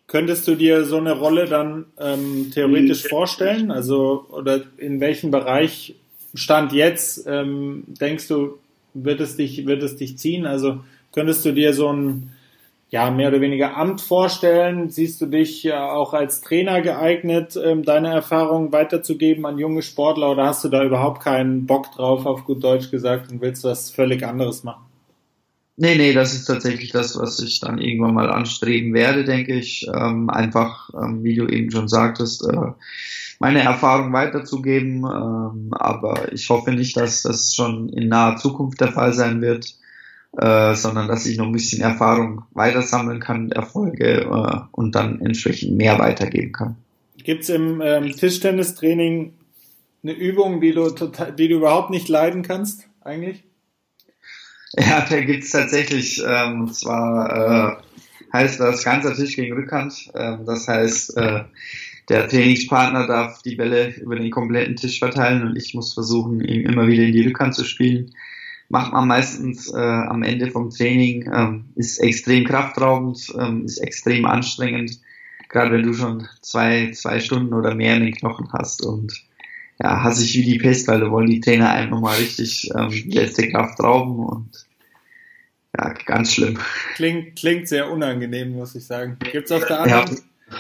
Könntest du dir so eine Rolle dann ähm, theoretisch vorstellen? Also, oder in welchem Bereich Stand jetzt ähm, denkst du, wird es dich, wird es dich ziehen? Also, könntest du dir so ein, ja, mehr oder weniger Amt vorstellen? Siehst du dich ja auch als Trainer geeignet, ähm, deine Erfahrungen weiterzugeben an junge Sportler oder hast du da überhaupt keinen Bock drauf, auf gut Deutsch gesagt, und willst was völlig anderes machen? Nee, nee, das ist tatsächlich das, was ich dann irgendwann mal anstreben werde, denke ich. Ähm, einfach, ähm, wie du eben schon sagtest, äh, meine Erfahrung weiterzugeben. Ähm, aber ich hoffe nicht, dass das schon in naher Zukunft der Fall sein wird, äh, sondern dass ich noch ein bisschen Erfahrung weitersammeln kann, Erfolge äh, und dann entsprechend mehr weitergeben kann. Gibt's im ähm, Tischtennistraining eine Übung, die du, total, die du überhaupt nicht leiden kannst, eigentlich? Ja, da gibt's tatsächlich, ähm, und zwar äh, heißt das ganzer Tisch gegen Rückhand. Ähm, das heißt, äh, der Trainingspartner darf die Bälle über den kompletten Tisch verteilen und ich muss versuchen, ihn immer wieder in die Rückhand zu spielen. Macht man meistens äh, am Ende vom Training, ähm, ist extrem kraftraubend, ähm, ist extrem anstrengend, gerade wenn du schon zwei, zwei Stunden oder mehr in den Knochen hast und ja, hasse ich wie die Pest, weil da wollen die Trainer einem nochmal richtig ähm, letzte Kraft rauben und ja, ganz schlimm. Klingt, klingt sehr unangenehm, muss ich sagen. Gibt's auf der anderen, ja.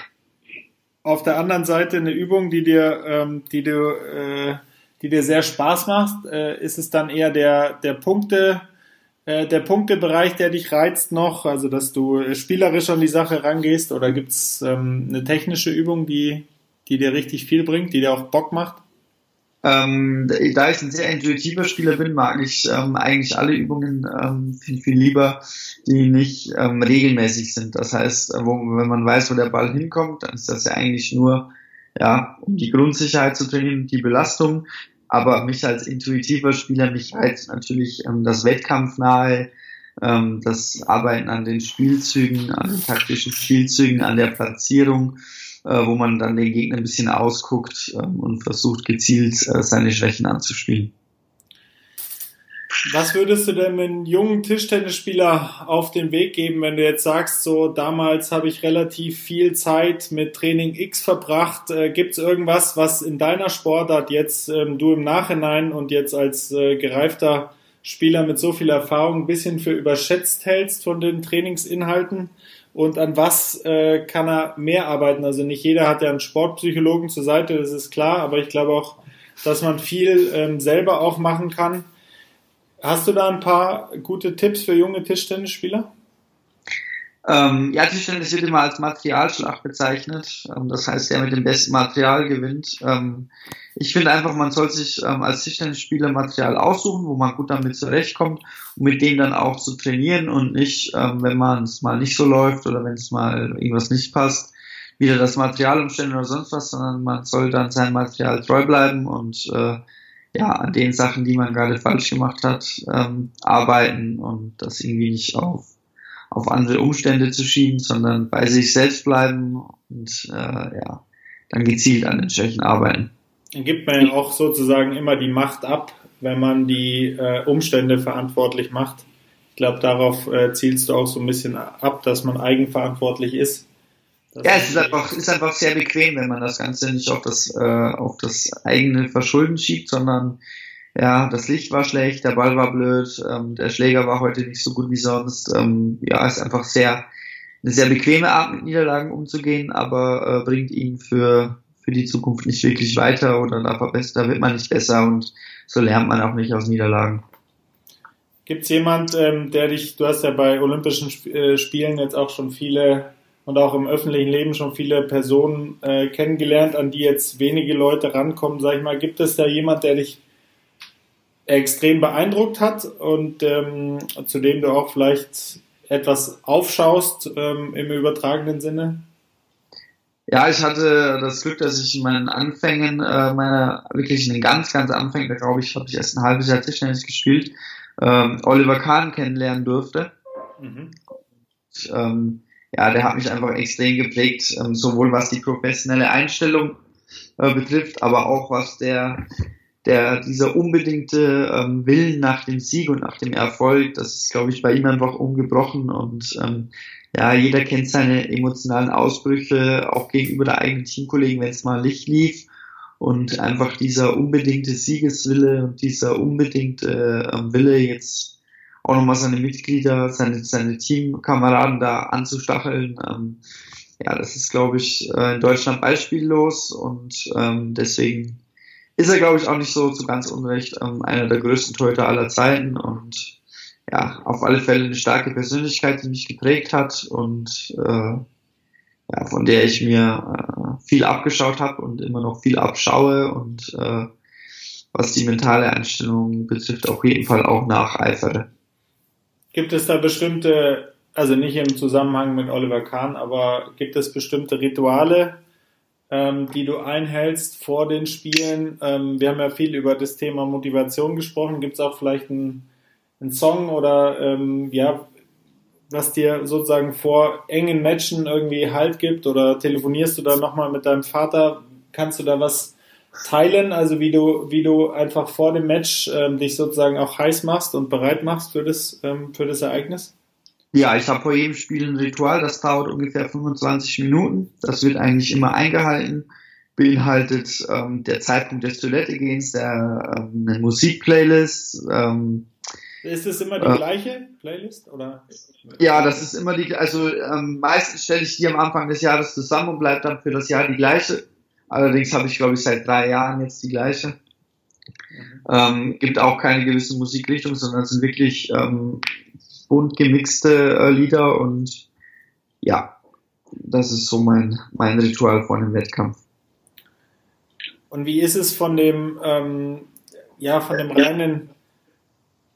auf der anderen Seite eine Übung, die dir, ähm, die du, äh, die dir sehr Spaß macht? Äh, ist es dann eher der, der Punkte, äh, der Punktebereich, der dich reizt noch, also dass du spielerisch an die Sache rangehst, oder gibt's ähm, eine technische Übung, die, die dir richtig viel bringt, die dir auch Bock macht? Ähm, da ich ein sehr intuitiver Spieler bin, mag ich ähm, eigentlich alle Übungen ähm, viel, viel lieber, die nicht ähm, regelmäßig sind. Das heißt, äh, wo, wenn man weiß, wo der Ball hinkommt, dann ist das ja eigentlich nur, ja, um die Grundsicherheit zu trainieren, die Belastung. Aber mich als intuitiver Spieler, mich reizt natürlich ähm, das Wettkampfnahe, ähm, das Arbeiten an den Spielzügen, an den taktischen Spielzügen, an der Platzierung äh, wo man dann den Gegner ein bisschen ausguckt ähm, und versucht gezielt äh, seine Schwächen anzuspielen. Was würdest du denn einem jungen Tischtennisspieler auf den Weg geben, wenn du jetzt sagst, so damals habe ich relativ viel Zeit mit Training X verbracht. Äh, Gibt es irgendwas, was in deiner Sportart jetzt ähm, du im Nachhinein und jetzt als äh, gereifter Spieler mit so viel Erfahrung ein bisschen für überschätzt hältst von den Trainingsinhalten? Und an was äh, kann er mehr arbeiten. Also nicht jeder hat ja einen Sportpsychologen zur Seite, das ist klar, aber ich glaube auch, dass man viel ähm, selber auch machen kann. Hast du da ein paar gute Tipps für junge Tischtennisspieler? Ähm, ja, Tischtennis wird immer als Materialschlacht bezeichnet. Ähm, das heißt, der mit dem besten Material gewinnt. Ähm, ich finde einfach, man soll sich ähm, als Tischtennisspieler Material aussuchen, wo man gut damit zurechtkommt, um mit dem dann auch zu trainieren und nicht, ähm, wenn man es mal nicht so läuft oder wenn es mal irgendwas nicht passt, wieder das Material umstellen oder sonst was, sondern man soll dann seinem Material treu bleiben und äh, ja, an den Sachen, die man gerade falsch gemacht hat, ähm, arbeiten und das irgendwie nicht auf auf andere Umstände zu schieben, sondern bei sich selbst bleiben und äh, ja, dann gezielt an den Schwächen arbeiten. Dann gibt man ja auch sozusagen immer die Macht ab, wenn man die äh, Umstände verantwortlich macht. Ich glaube, darauf äh, zielst du auch so ein bisschen ab, dass man eigenverantwortlich ist. Ja, es ist einfach, ist einfach sehr bequem, wenn man das Ganze nicht auf das, äh, auf das eigene Verschulden schiebt, sondern ja, das Licht war schlecht, der Ball war blöd, ähm, der Schläger war heute nicht so gut wie sonst. Ähm, ja, ist einfach sehr eine sehr bequeme Art, mit Niederlagen umzugehen, aber äh, bringt ihn für, für die Zukunft nicht wirklich weiter oder da, da wird man nicht besser und so lernt man auch nicht aus Niederlagen. Gibt es jemand, ähm, der dich, du hast ja bei Olympischen äh, Spielen jetzt auch schon viele und auch im öffentlichen Leben schon viele Personen äh, kennengelernt, an die jetzt wenige Leute rankommen, sag ich mal, gibt es da jemand, der dich extrem beeindruckt hat und ähm, zu dem du auch vielleicht etwas aufschaust ähm, im übertragenen Sinne? Ja, ich hatte das Glück, dass ich in meinen Anfängen, äh, meiner wirklich in den ganz, ganz Anfängen, da glaube ich, habe ich erst ein halbes Jahr Tischtennis gespielt, ähm, Oliver Kahn kennenlernen durfte. Mhm. Und, ähm, ja, der hat mich einfach extrem geprägt, ähm, sowohl was die professionelle Einstellung äh, betrifft, aber auch was der, der dieser unbedingte ähm, Willen nach dem Sieg und nach dem Erfolg, das ist, glaube ich, bei ihm einfach ungebrochen und ähm, ja, jeder kennt seine emotionalen Ausbrüche, auch gegenüber der eigenen Teamkollegen, wenn es mal nicht lief. Und einfach dieser unbedingte Siegeswille und dieser unbedingte äh, Wille, jetzt auch nochmal seine Mitglieder, seine, seine Teamkameraden da anzustacheln, ähm, ja, das ist, glaube ich, äh, in Deutschland beispiellos und ähm, deswegen ist er, glaube ich, auch nicht so zu ganz Unrecht ähm, einer der größten Torhüter aller Zeiten und ja, auf alle Fälle eine starke Persönlichkeit, die mich geprägt hat und äh, ja, von der ich mir äh, viel abgeschaut habe und immer noch viel abschaue und äh, was die mentale Einstellung betrifft, auf jeden Fall auch nacheifere. Gibt es da bestimmte, also nicht im Zusammenhang mit Oliver Kahn, aber gibt es bestimmte Rituale, ähm, die du einhältst vor den Spielen? Ähm, wir haben ja viel über das Thema Motivation gesprochen. Gibt es auch vielleicht ein ein Song oder ähm, ja, was dir sozusagen vor engen Matchen irgendwie Halt gibt oder telefonierst du da nochmal mit deinem Vater? Kannst du da was teilen? Also wie du, wie du einfach vor dem Match ähm, dich sozusagen auch heiß machst und bereit machst für das, ähm, für das Ereignis? Ja, ich habe vor jedem Spiel ein Ritual, das dauert ungefähr 25 Minuten. Das wird eigentlich immer eingehalten. Beinhaltet ähm, der Zeitpunkt des Toilettegehens, der ähm, eine Musikplaylist, ähm, ist es immer die äh, gleiche Playlist? Oder? Ja, das ist immer die, also ähm, meistens stelle ich die am Anfang des Jahres zusammen und bleibt dann für das Jahr die gleiche. Allerdings habe ich, glaube ich, seit drei Jahren jetzt die gleiche. Mhm. Ähm, gibt auch keine gewisse Musikrichtung, sondern es sind wirklich ähm, bunt gemixte äh, Lieder und ja, das ist so mein, mein Ritual vor dem Wettkampf. Und wie ist es von dem, ähm, ja, von dem reinen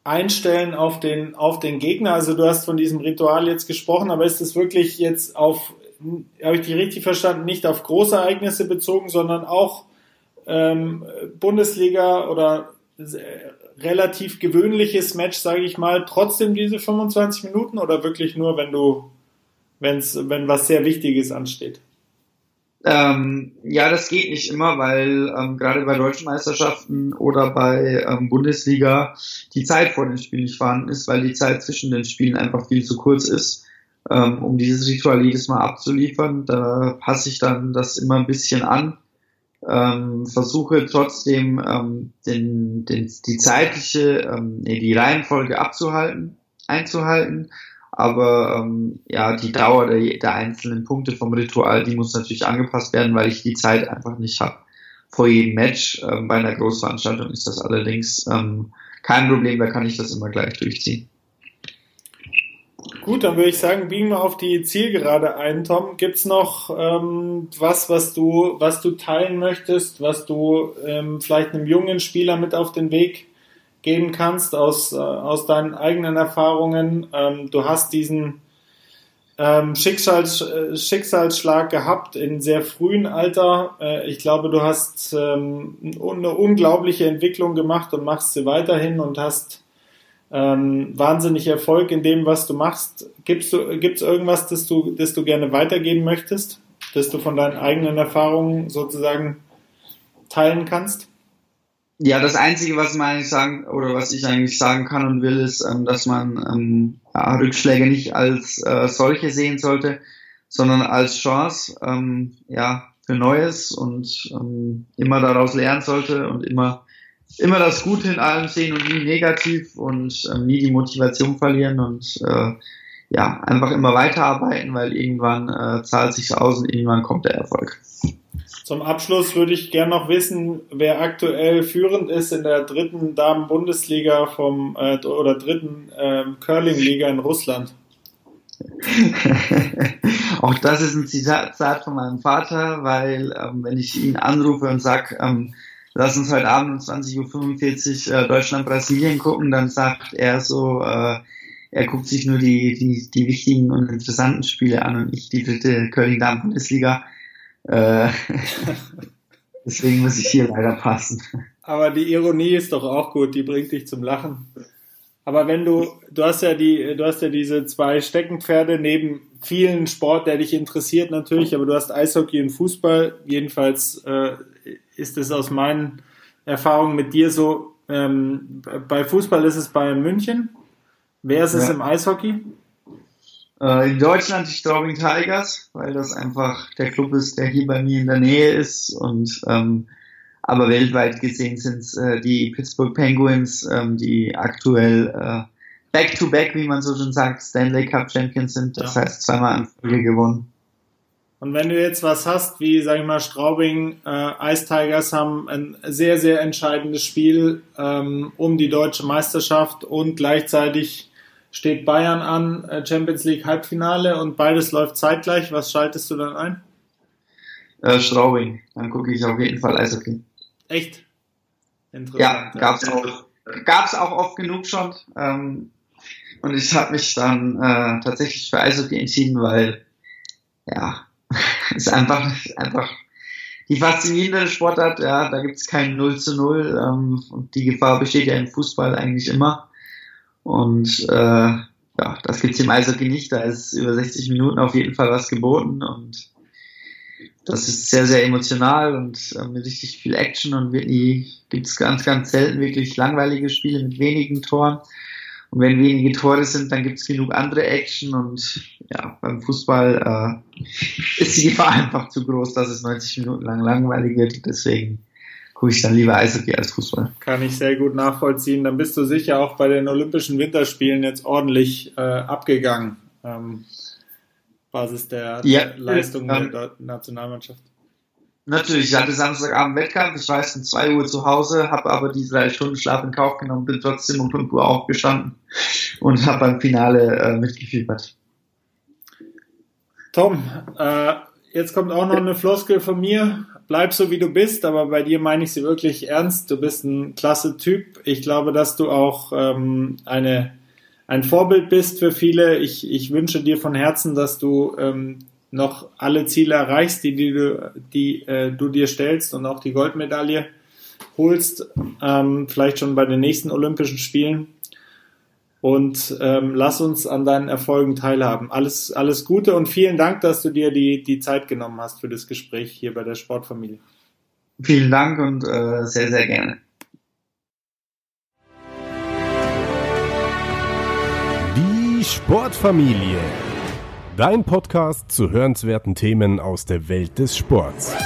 einstellen auf den, auf den Gegner? Also du hast von diesem Ritual jetzt gesprochen, aber ist es wirklich jetzt auf, habe ich dich richtig verstanden, nicht auf Großereignisse bezogen, sondern auch ähm, Bundesliga oder relativ gewöhnliches Match, sage ich mal, trotzdem diese 25 Minuten oder wirklich nur, wenn du, wenn's, wenn was sehr Wichtiges ansteht? Ähm, ja, das geht nicht immer, weil ähm, gerade bei deutschen Meisterschaften oder bei ähm, Bundesliga die Zeit vor den Spielen nicht vorhanden ist, weil die Zeit zwischen den Spielen einfach viel zu kurz ist, ähm, um dieses Ritual jedes Mal abzuliefern. Da passe ich dann das immer ein bisschen an, ähm, versuche trotzdem ähm, den, den, die zeitliche, ähm, nee, die Reihenfolge abzuhalten, einzuhalten aber ähm, ja, die Dauer der, der einzelnen Punkte vom Ritual, die muss natürlich angepasst werden, weil ich die Zeit einfach nicht habe vor jedem Match. Ähm, bei einer Großveranstaltung ist das allerdings ähm, kein Problem, da kann ich das immer gleich durchziehen. Gut, dann würde ich sagen, biegen wir auf die Zielgerade ein, Tom. Gibt's noch ähm, was, was du, was du teilen möchtest, was du ähm, vielleicht einem jungen Spieler mit auf den Weg geben kannst aus, äh, aus deinen eigenen Erfahrungen. Ähm, du hast diesen ähm, Schicksals, äh, Schicksalsschlag gehabt in sehr frühen Alter. Äh, ich glaube, du hast ähm, eine unglaubliche Entwicklung gemacht und machst sie weiterhin und hast ähm, wahnsinnig Erfolg in dem, was du machst. Gibt's du, irgendwas, das du, das du gerne weitergeben möchtest, das du von deinen eigenen Erfahrungen sozusagen teilen kannst? Ja, das Einzige, was man eigentlich sagen oder was ich eigentlich sagen kann und will, ist, ähm, dass man ähm, ja, Rückschläge nicht als äh, solche sehen sollte, sondern als Chance, ähm, ja, für Neues und ähm, immer daraus lernen sollte und immer immer das Gute in allem sehen und nie negativ und ähm, nie die Motivation verlieren und äh, ja einfach immer weiterarbeiten, weil irgendwann äh, zahlt sich aus und irgendwann kommt der Erfolg. Zum Abschluss würde ich gerne noch wissen, wer aktuell führend ist in der dritten Damen-Bundesliga vom äh, oder dritten ähm, Curling-Liga in Russland. Auch das ist ein Zitat von meinem Vater, weil ähm, wenn ich ihn anrufe und sage, ähm, lass uns heute Abend um 20.45 Uhr äh, Deutschland-Brasilien gucken, dann sagt er so, äh, er guckt sich nur die, die, die wichtigen und interessanten Spiele an und ich die dritte Curling-Damen-Bundesliga. Äh, deswegen muss ich hier leider passen. Aber die Ironie ist doch auch gut, die bringt dich zum Lachen. Aber wenn du, du hast ja die, du hast ja diese zwei Steckenpferde neben vielen Sport, der dich interessiert natürlich, aber du hast Eishockey und Fußball. Jedenfalls äh, ist es aus meinen Erfahrungen mit dir so. Ähm, bei Fußball ist es Bayern München. Wer ist es ja. im Eishockey? Äh, in Deutschland die Straubing Tigers, weil das einfach der Club ist, der hier bei mir in der Nähe ist und ähm, aber weltweit gesehen sind es äh, die Pittsburgh Penguins, ähm, die aktuell äh, Back-to-Back, wie man so schon sagt, Stanley Cup Champions sind. Das ja. heißt, zweimal in Folge gewonnen. Und wenn du jetzt was hast, wie, sag ich mal, Straubing, äh, Ice Tigers haben ein sehr, sehr entscheidendes Spiel ähm, um die deutsche Meisterschaft und gleichzeitig steht Bayern an, äh, Champions League Halbfinale und beides läuft zeitgleich. Was schaltest du dann ein? Äh, Straubing. Dann gucke ich auf jeden Fall Eishockey. Echt? Interessant. Ja, gab's auch, gab's auch oft genug schon. Ähm, und ich habe mich dann äh, tatsächlich für Eishockey entschieden, weil ja, ist einfach einfach die faszinierende Sportart. Ja, da gibt's kein 0 zu 0 ähm, und die Gefahr besteht ja im Fußball eigentlich immer. Und äh, ja, das gibt's im Eishockey nicht. Da ist über 60 Minuten auf jeden Fall was geboten und das ist sehr, sehr emotional und äh, mit richtig viel Action und wirklich gibt es ganz, ganz selten wirklich langweilige Spiele mit wenigen Toren. Und wenn wenige Tore sind, dann gibt es genug andere Action und ja, beim Fußball äh, ist die Gefahr einfach zu groß, dass es 90 Minuten lang langweilig wird. Deswegen gucke ich dann lieber Eishockey als Fußball. Kann ich sehr gut nachvollziehen. Dann bist du sicher auch bei den Olympischen Winterspielen jetzt ordentlich äh, abgegangen. Ähm, Basis der, ja, der Leistung ähm, der Nationalmannschaft. Natürlich, ich hatte Samstagabend Wettkampf, ich war erst um 2 Uhr zu Hause, habe aber die drei Stunden Schlaf in Kauf genommen, bin trotzdem um 5 Uhr aufgestanden und habe beim Finale äh, mitgefiebert. Tom, äh, jetzt kommt auch noch eine Floskel von mir. Bleib so wie du bist, aber bei dir meine ich sie wirklich ernst. Du bist ein klasse Typ. Ich glaube, dass du auch ähm, eine ein Vorbild bist für viele. Ich, ich wünsche dir von Herzen, dass du ähm, noch alle Ziele erreichst, die, die, du, die äh, du dir stellst und auch die Goldmedaille holst, ähm, vielleicht schon bei den nächsten Olympischen Spielen. Und ähm, lass uns an deinen Erfolgen teilhaben. Alles, alles Gute und vielen Dank, dass du dir die, die Zeit genommen hast für das Gespräch hier bei der Sportfamilie. Vielen Dank und äh, sehr, sehr gerne. Sportfamilie. Dein Podcast zu hörenswerten Themen aus der Welt des Sports.